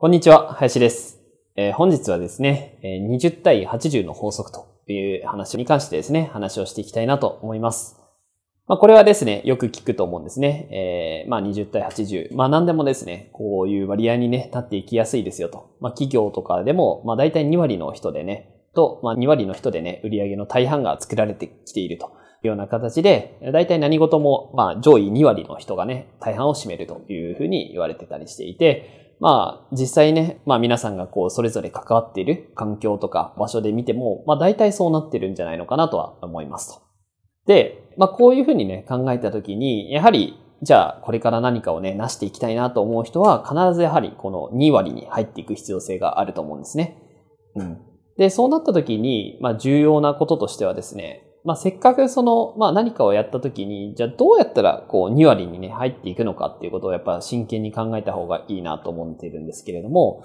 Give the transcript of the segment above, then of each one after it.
こんにちは林です、えー、本日はですね20対80の法則という話に関してですね話をしていきたいなと思いますまあ、これはですね、よく聞くと思うんですね。えー、まあ、20対80。まあ、何でもですね、こういう割合にね、立っていきやすいですよと。まあ、企業とかでも、まあ、大体2割の人でね、と、まあ、2割の人でね、売上の大半が作られてきているというような形で、大体何事も、まあ、上位2割の人がね、大半を占めるというふうに言われてたりしていて、まあ、実際ね、まあ皆さんがこう、それぞれ関わっている環境とか場所で見ても、まあ大体そうなってるんじゃないのかなとは思いますと。で、まあこういうふうにね、考えたときに、やはり、じゃあこれから何かをね、成していきたいなと思う人は、必ずやはりこの2割に入っていく必要性があると思うんですね。うん。で、そうなったときに、まあ重要なこととしてはですね、まあせっかくその、まあ何かをやったときに、じゃあどうやったらこう2割にね、入っていくのかっていうことをやっぱ真剣に考えた方がいいなと思っているんですけれども、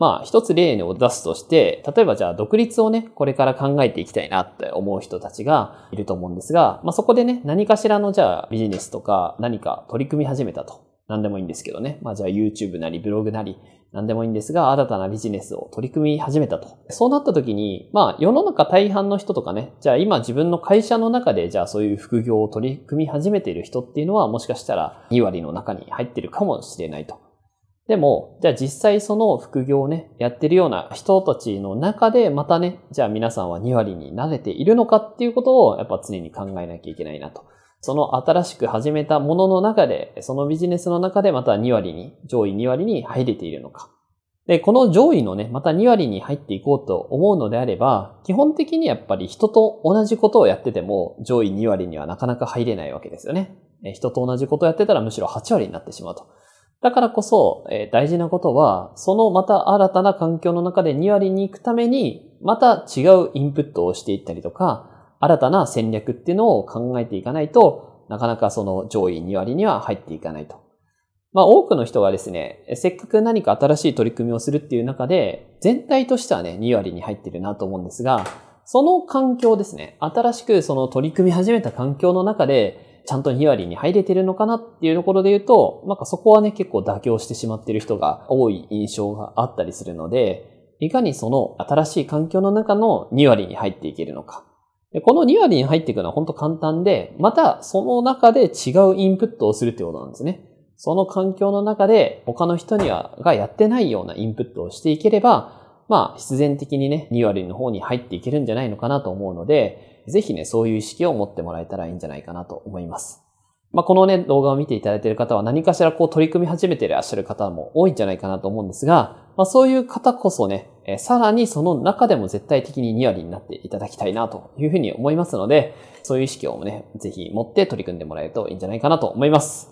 まあ、一つ例を出すとして、例えばじゃあ独立をね、これから考えていきたいなって思う人たちがいると思うんですが、まあそこでね、何かしらのじゃあビジネスとか何か取り組み始めたと。何でもいいんですけどね。まあじゃあ YouTube なりブログなり何でもいいんですが、新たなビジネスを取り組み始めたと。そうなった時に、まあ世の中大半の人とかね、じゃあ今自分の会社の中でじゃあそういう副業を取り組み始めている人っていうのはもしかしたら2割の中に入ってるかもしれないと。でも、じゃあ実際その副業をね、やってるような人たちの中で、またね、じゃあ皆さんは2割に慣れているのかっていうことを、やっぱ常に考えなきゃいけないなと。その新しく始めたものの中で、そのビジネスの中でまた2割に、上位2割に入れているのか。で、この上位のね、また2割に入っていこうと思うのであれば、基本的にやっぱり人と同じことをやってても、上位2割にはなかなか入れないわけですよね。人と同じことをやってたらむしろ8割になってしまうと。だからこそ、えー、大事なことは、そのまた新たな環境の中で2割に行くために、また違うインプットをしていったりとか、新たな戦略っていうのを考えていかないと、なかなかその上位2割には入っていかないと。まあ多くの人がですね、せっかく何か新しい取り組みをするっていう中で、全体としてはね、2割に入ってるなと思うんですが、その環境ですね、新しくその取り組み始めた環境の中で、ちゃんと2割に入れてるのかなっていうところで言うと、なんかそこはね、結構妥協してしまっている人が多い印象があったりするので、いかにその新しい環境の中の2割に入っていけるのか。この2割に入っていくのは本当簡単で、またその中で違うインプットをするってことなんですね。その環境の中で他の人にはがやってないようなインプットをしていければ、まあ必然的にね、2割の方に入っていけるんじゃないのかなと思うので、ぜひね、そういう意識を持ってもらえたらいいんじゃないかなと思います。まあ、このね、動画を見ていただいている方は何かしらこう取り組み始めていらっしゃる方も多いんじゃないかなと思うんですが、まあ、そういう方こそね、えさらにその中でも絶対的に2割になっていただきたいなというふうに思いますので、そういう意識をね、ぜひ持って取り組んでもらえるといいんじゃないかなと思います。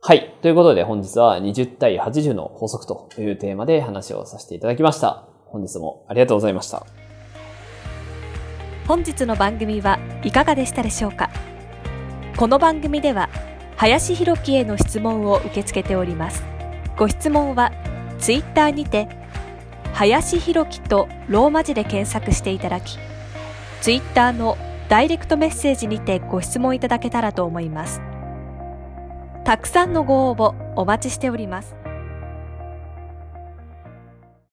はい。ということで本日は20対80の法則というテーマで話をさせていただきました。本日もありがとうございました。本日の番組はいかがでしたでしょうか？この番組では林博樹への質問を受け付けております。ご質問はツイッターにて林博樹とローマ字で検索していただきツイッターのダイレクトメッセージにてご質問いただけたらと思います。たくさんのご応募お待ちしております。